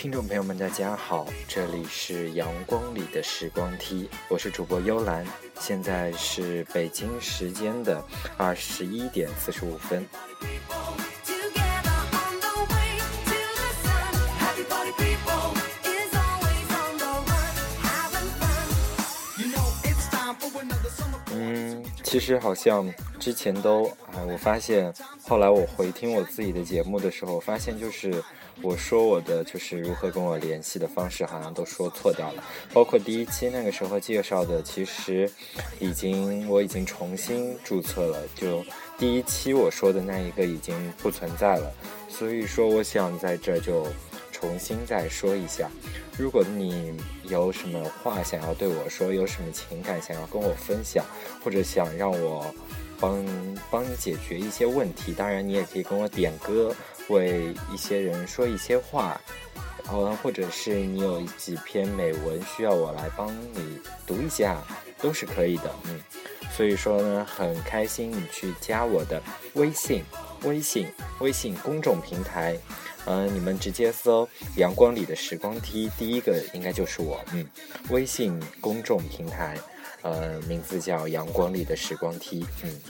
听众朋友们，大家好，这里是阳光里的时光梯，我是主播幽兰，现在是北京时间的二十一点四十五分。嗯，其实好像之前都啊，我发现后来我回听我自己的节目的时候，发现就是。我说我的就是如何跟我联系的方式，好像都说错掉了。包括第一期那个时候介绍的，其实已经我已经重新注册了。就第一期我说的那一个已经不存在了。所以说，我想在这儿就重新再说一下。如果你有什么话想要对我说，有什么情感想要跟我分享，或者想让我帮帮你解决一些问题，当然你也可以跟我点歌。为一些人说一些话，然后或者是你有几篇美文需要我来帮你读一下，都是可以的。嗯，所以说呢，很开心你去加我的微信，微信，微信公众平台，嗯，你们直接搜“阳光里的时光梯”，第一个应该就是我。嗯，微信公众平台，呃，名字叫“阳光里的时光梯”。嗯。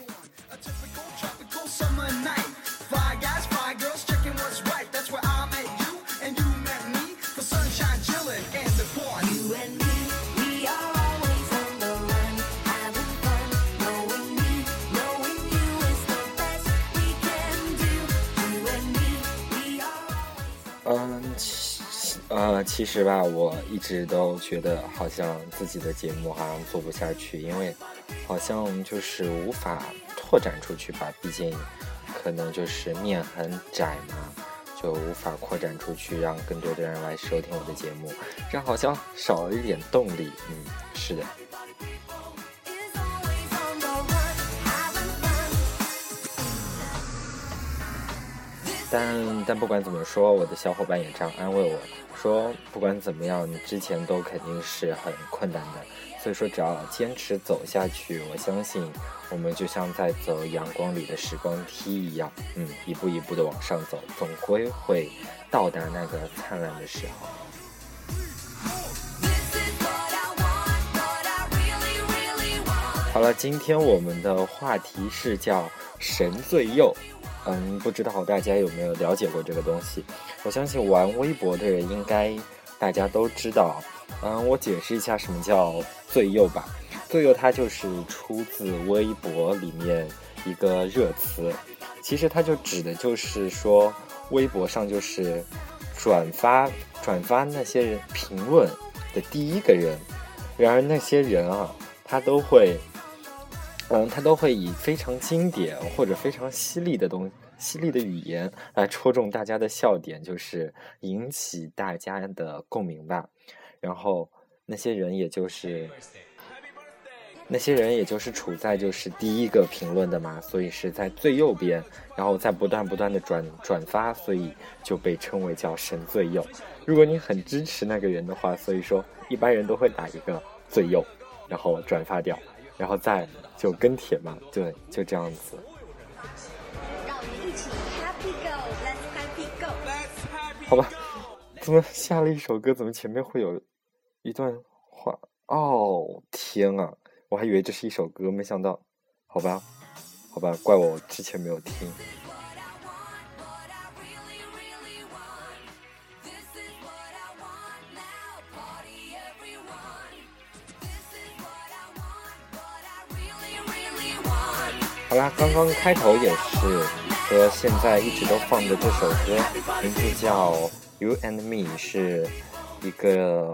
嗯，其呃，其实吧，我一直都觉得好像自己的节目好像做不下去，因为好像就是无法拓展出去吧。毕竟可能就是面很窄嘛，就无法扩展出去，让更多的人来收听我的节目，这样好像少了一点动力。嗯，是的。但但不管怎么说，我的小伙伴也这样安慰我。说不管怎么样，你之前都肯定是很困难的，所以说只要坚持走下去，我相信我们就像在走阳光里的时光梯一样，嗯，一步一步的往上走，总归会到达那个灿烂的时候。好了，今天我们的话题是叫神最右。嗯，不知道大家有没有了解过这个东西？我相信玩微博的人应该大家都知道。嗯，我解释一下什么叫最右吧。最右它就是出自微博里面一个热词，其实它就指的就是说微博上就是转发转发那些人评论的第一个人。然而那些人啊，他都会。嗯，他都会以非常经典或者非常犀利的东犀利的语言来戳中大家的笑点，就是引起大家的共鸣吧。然后那些人也就是那些人也就是处在就是第一个评论的嘛，所以是在最右边，然后在不断不断的转转发，所以就被称为叫神最右。如果你很支持那个人的话，所以说一般人都会打一个最右，然后转发掉。然后再就跟帖嘛，对，就这样子。好吧，怎么下了一首歌？怎么前面会有一段话？哦，天啊！我还以为这是一首歌，没想到。好吧，好吧，怪我之前没有听。好啦，刚刚开头也是和现在一直都放的这首歌，名字叫《You and Me》，是一个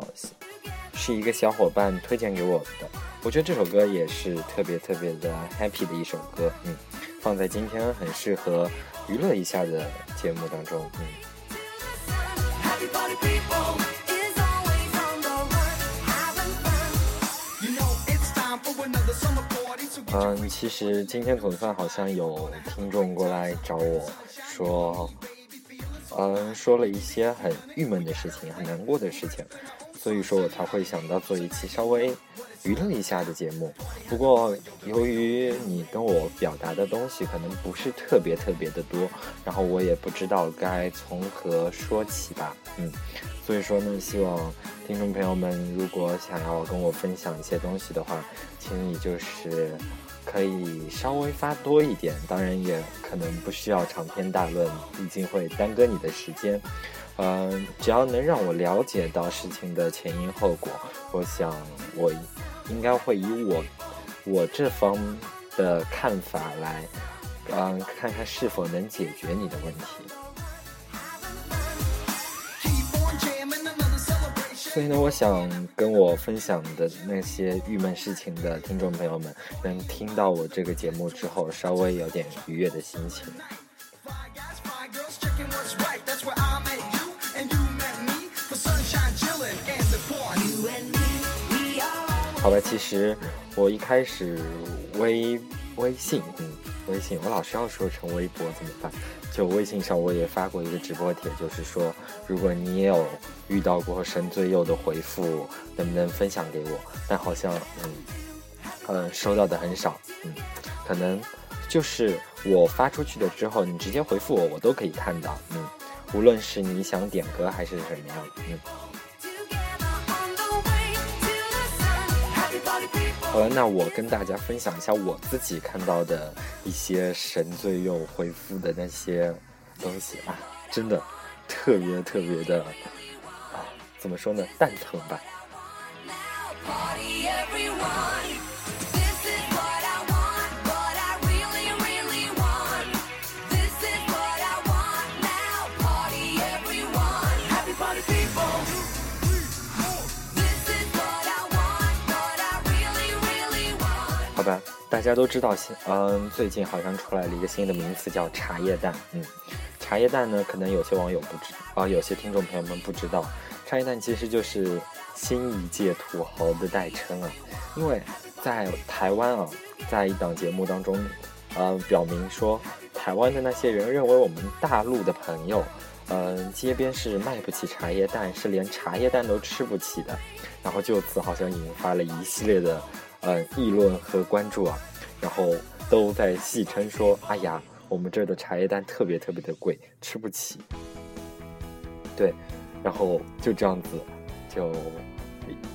是一个小伙伴推荐给我的。我觉得这首歌也是特别特别的 happy 的一首歌，嗯，放在今天很适合娱乐一下的节目当中，嗯。嗯，其实今天总算好像有听众过来找我说，嗯，说了一些很郁闷的事情，很难过的事情，所以说我才会想到做一期稍微娱乐一下的节目。不过由于你跟我表达的东西可能不是特别特别的多，然后我也不知道该从何说起吧，嗯，所以说呢，希望听众朋友们如果想要跟我分享一些东西的话，请你就是可以稍微发多一点，当然也可能不需要长篇大论，毕竟会耽搁你的时间。嗯，只要能让我了解到事情的前因后果，我想我应该会以我我这方的看法来，嗯，看看是否能解决你的问题。所以呢，我想跟我分享的那些郁闷事情的听众朋友们，能听到我这个节目之后，稍微有点愉悦的心情。好吧，其实我一开始微微信，嗯，微信，我老是要说成微博怎么办？就微信上我也发过一个直播帖，就是说，如果你也有遇到过神最右的回复，能不能分享给我？但好像，嗯，嗯，收到的很少，嗯，可能就是我发出去的之后，你直接回复我，我都可以看到，嗯，无论是你想点歌还是什么样，嗯。好了，那我跟大家分享一下我自己看到的一些神最右回复的那些东西啊，真的特别特别的啊，怎么说呢，蛋疼吧。大家都知道，新嗯，最近好像出来了一个新的名词，叫茶叶蛋。嗯，茶叶蛋呢，可能有些网友不知啊，有些听众朋友们不知道，茶叶蛋其实就是新一届土豪的代称啊。因为在台湾啊，在一档节目当中，呃，表明说台湾的那些人认为我们大陆的朋友，嗯，街边是卖不起茶叶蛋，是连茶叶蛋都吃不起的。然后就此好像引发了一系列的。呃，议论和关注啊，然后都在戏称说：“哎呀，我们这儿的茶叶蛋特别特别的贵，吃不起。”对，然后就这样子，就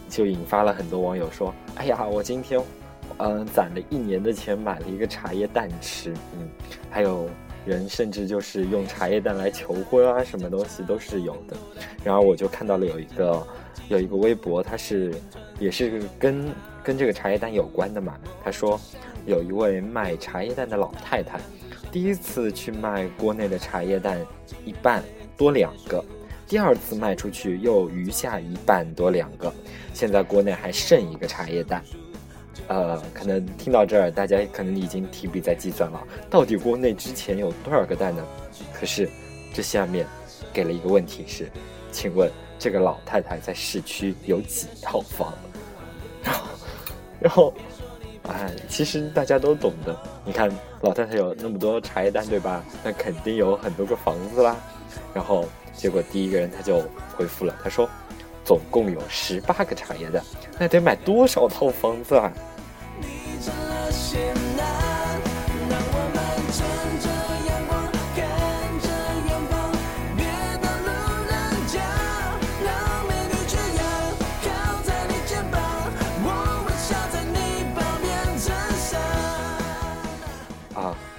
就引发了很多网友说：“哎呀，我今天嗯攒了一年的钱买了一个茶叶蛋吃。”嗯，还有人甚至就是用茶叶蛋来求婚啊，什么东西都是有的。然后我就看到了有一个有一个微博，它是也是跟。跟这个茶叶蛋有关的嘛？他说，有一位卖茶叶蛋的老太太，第一次去卖锅内的茶叶蛋一半多两个，第二次卖出去又余下一半多两个，现在锅内还剩一个茶叶蛋。呃，可能听到这儿，大家可能已经提笔在计算了，到底锅内之前有多少个蛋呢？可是，这下面给了一个问题是，请问这个老太太在市区有几套房？然后，哎，其实大家都懂的。你看，老太太有那么多茶叶蛋，对吧？那肯定有很多个房子啦。然后，结果第一个人他就回复了，他说：“总共有十八个茶叶蛋，那得买多少套房子啊？”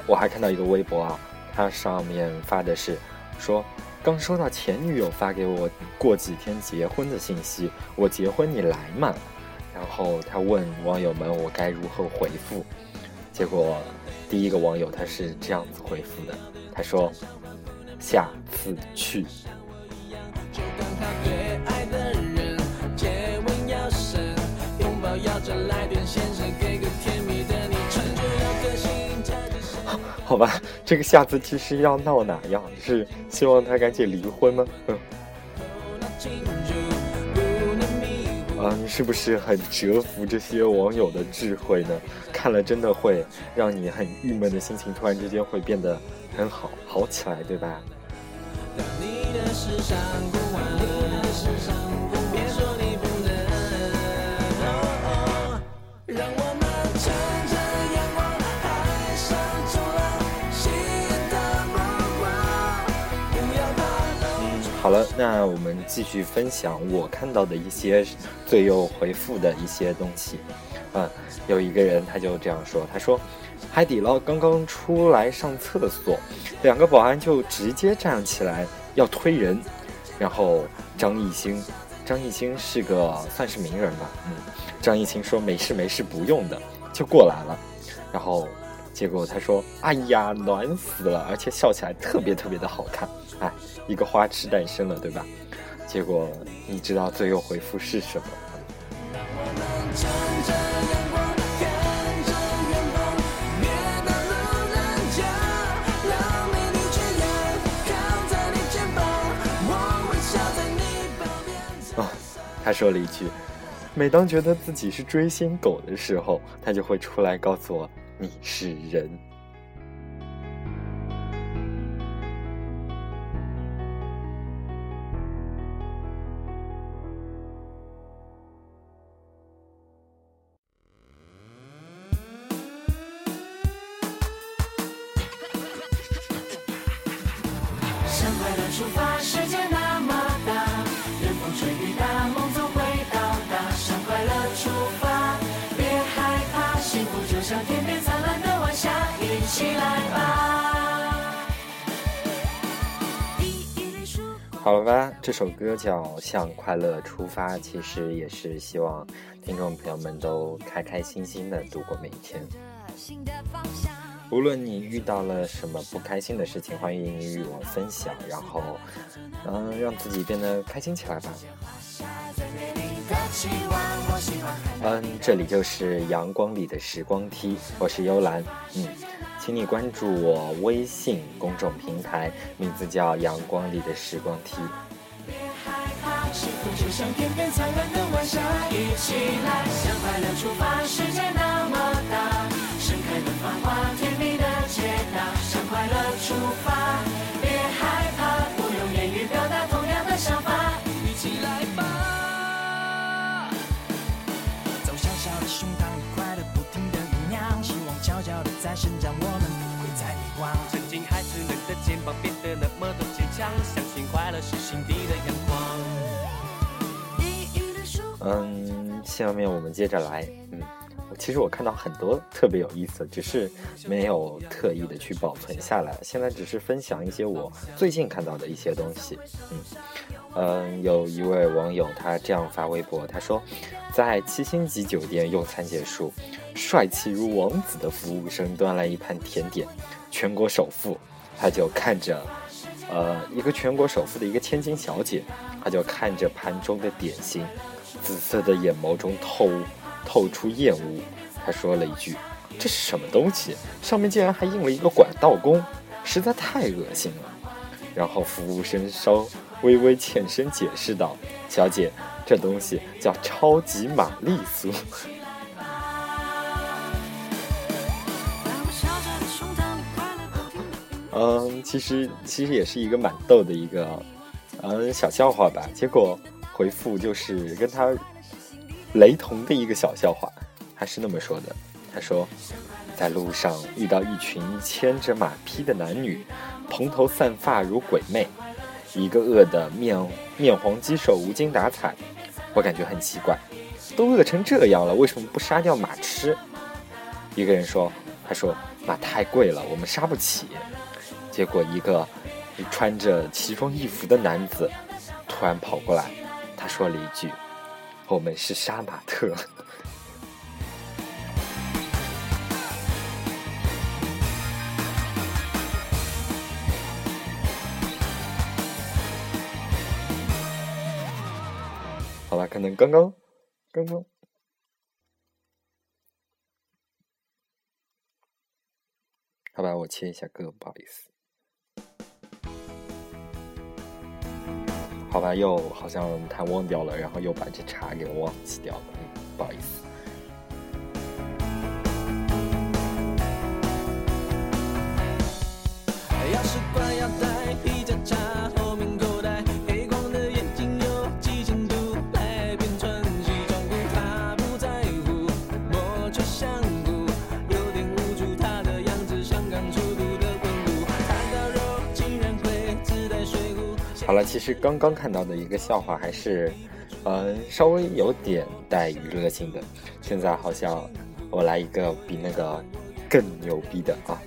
我还看到一个微博啊，它上面发的是说，刚收到前女友发给我过几天结婚的信息，我结婚你来嘛？然后他问网友们我该如何回复？结果第一个网友他是这样子回复的，他说下次去。好吧，这个下次其实要闹哪样？是希望他赶紧离婚吗？嗯，啊，你是不是很折服这些网友的智慧呢？看了真的会让你很郁闷的心情，突然之间会变得很好，好起来，对吧？好了，那我们继续分享我看到的一些最右回复的一些东西。嗯，有一个人他就这样说，他说海底捞刚刚出来上厕所，两个保安就直接站起来要推人，然后张艺兴，张艺兴是个算是名人吧，嗯，张艺兴说没事没事不用的，就过来了，然后结果他说哎呀暖死了，而且笑起来特别特别的好看，哎，一个花痴诞生了，对吧？结果你知道最后回复是什么？他说了一句：“每当觉得自己是追星狗的时候，他就会出来告诉我你是人。”这首歌叫《向快乐出发》，其实也是希望听众朋友们都开开心心的度过每一天。无论你遇到了什么不开心的事情，欢迎你与我分享，然后，嗯，让自己变得开心起来吧。嗯，这里就是阳光里的时光梯，我是幽兰，嗯。请你关注我微信公众平台，名字叫“阳光里的时光梯”。就像天边灿烂的晚霞，一起来向快乐出发。世界那么大，盛开的繁花，甜蜜的解答。向快乐出发，别害怕，不用言语表达同样的想法，一起来吧。走小小的胸膛，快乐不停的酝酿，希望悄悄的在生长。嗯，下面我们接着来。嗯，其实我看到很多特别有意思，只是没有特意的去保存下来。现在只是分享一些我最近看到的一些东西。嗯，嗯，有一位网友他这样发微博，他说，在七星级酒店用餐结束，帅气如王子的服务生端来一盘甜点，全国首富，他就看着，呃，一个全国首富的一个千金小姐，他就看着盘中的点心。紫色的眼眸中透透出厌恶，他说了一句：“这是什么东西？上面竟然还印了一个管道工，实在太恶心了。”然后服务生稍微微欠身解释道：“小姐，这东西叫超级玛丽苏。”嗯，其实其实也是一个蛮逗的一个嗯小笑话吧。结果。回复就是跟他雷同的一个小笑话，他是那么说的：“他说，在路上遇到一群牵着马匹的男女，蓬头散发如鬼魅，一个饿得面面黄肌瘦、无精打采。我感觉很奇怪，都饿成这样了，为什么不杀掉马吃？”一个人说：“他说马太贵了，我们杀不起。”结果一个穿着奇装异服的男子突然跑过来。他说了一句：“我们是杀马特。”好吧，可能刚刚，刚刚，好吧，我切一下歌，不好意思。好吧，又好像他忘掉了，然后又把这茬给忘记掉了，嗯不好意思。好了，其实刚刚看到的一个笑话还是，嗯，稍微有点带娱乐性的。现在好像我来一个比那个更牛逼的啊！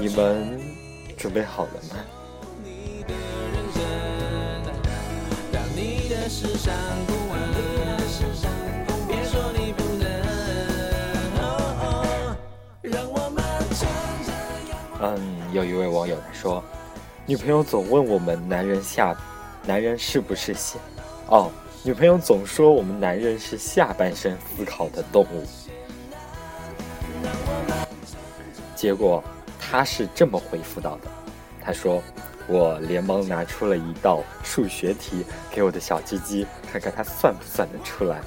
你们准备好了吗？嗯，有一位网友他说。女朋友总问我们男人下，男人是不是下？哦，女朋友总说我们男人是下半身思考的动物。结果他是这么回复到的，他说：“我连忙拿出了一道数学题给我的小鸡鸡，看看他算不算得出来。”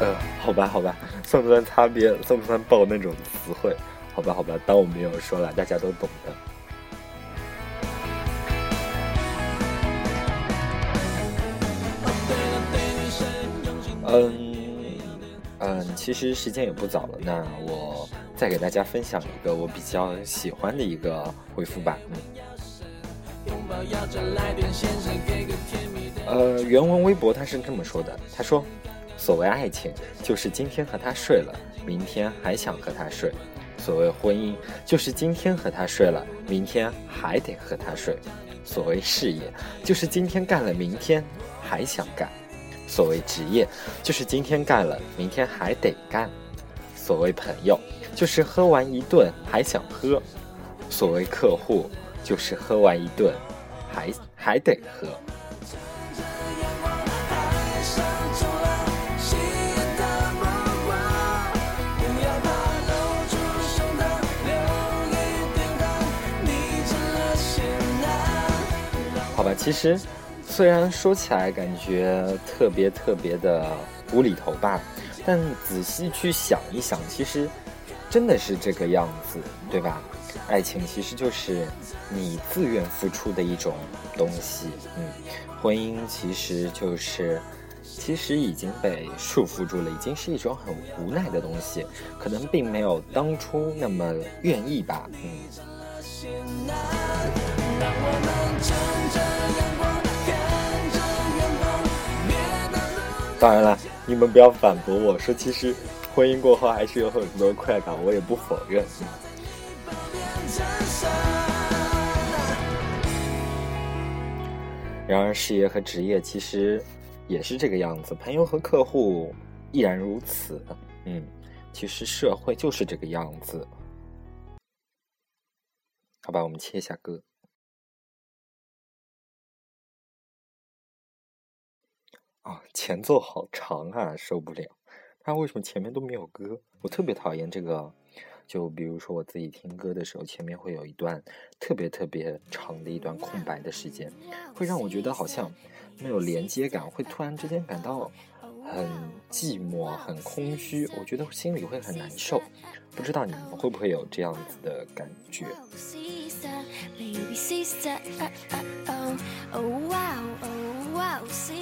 呃，好吧，好吧。算不算擦边？算不算爆那种词汇？好吧，好吧，当我没有说了，大家都懂的。嗯嗯，其实时间也不早了，那我再给大家分享一个我比较喜欢的一个回复吧。嗯。呃，原文微博他是这么说的，他说。所谓爱情，就是今天和他睡了，明天还想和他睡；所谓婚姻，就是今天和他睡了，明天还得和他睡；所谓事业，就是今天干了，明天还想干；所谓职业，就是今天干了，明天还得干；所谓朋友，就是喝完一顿还想喝；所谓客户，就是喝完一顿还还得喝。其实虽然说起来感觉特别特别的无厘头吧，但仔细去想一想，其实真的是这个样子，对吧？爱情其实就是你自愿付出的一种东西，嗯，婚姻其实就是其实已经被束缚住了，已经是一种很无奈的东西，可能并没有当初那么愿意吧，嗯。当然了，你们不要反驳我说，其实婚姻过后还是有很多快感，我也不否认。然而，事业和职业其实也是这个样子，朋友和客户依然如此。嗯，其实社会就是这个样子。好吧，我们切一下歌。啊，前奏好长啊，受不了！他为什么前面都没有歌？我特别讨厌这个。就比如说我自己听歌的时候，前面会有一段特别特别长的一段空白的时间，会让我觉得好像没有连接感，会突然之间感到很寂寞、很空虚，我觉得心里会很难受。不知道你们会不会有这样子的感觉？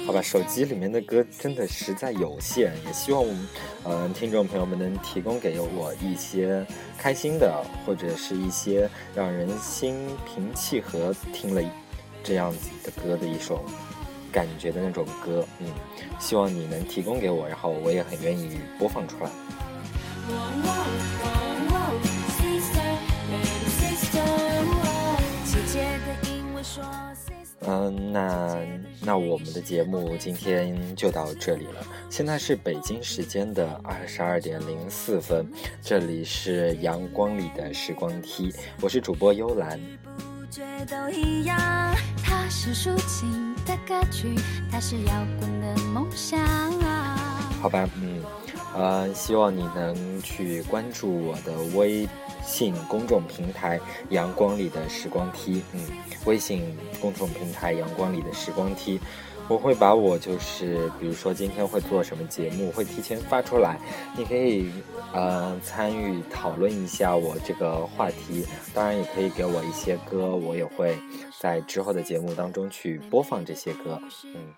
好吧，手机里面的歌真的实在有限，也希望我们，嗯，听众朋友们能提供给我一些开心的，或者是一些让人心平气和听了这样子的歌的一首感觉的那种歌，嗯，希望你能提供给我，然后我也很愿意播放出来。嗯，那那我们的节目今天就到这里了。现在是北京时间的二十二点零四分，这里是阳光里的时光梯，我是主播幽兰。好吧，嗯，呃，希望你能去关注我的微。信公众平台《阳光里的时光梯》，嗯，微信公众平台《阳光里的时光梯》，我会把我就是，比如说今天会做什么节目，会提前发出来，你可以呃参与讨论一下我这个话题，当然也可以给我一些歌，我也会在之后的节目当中去播放这些歌，嗯。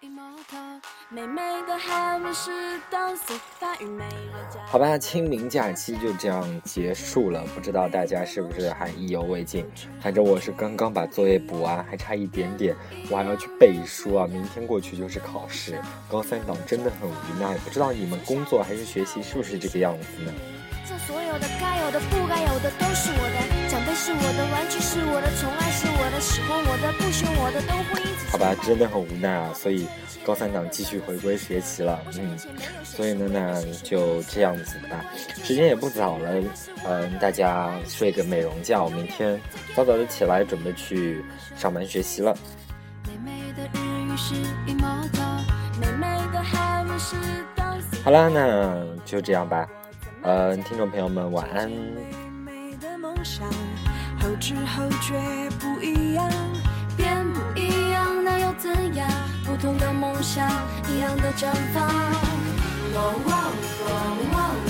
好吧，清明假期就这样结束了，不知道大家是不是还意犹未尽？反正我是刚刚把作业补完，还差一点点，我还要去背书啊！明天过去就是考试，高三党真的很无奈。不知道你们工作还是学习是不是这个样子呢？这所有的该有的不该有的都是我的，长辈是我的，玩具是我的，宠爱是我的，喜欢我的不喜欢我的都会一直。好吧，真的很无奈啊，所以高三党继续回归学习了，嗯，所以呢，那就这样子吧，时间也不早了，嗯，大家睡个美容觉，明天早早的起来准备去上班学习了。好啦，那就这样吧。嗯，听众朋友们，晚安。后知后觉不一样，变不一样，那又怎样？不同的梦想，一样的绽放。Oh, oh, oh, oh, oh.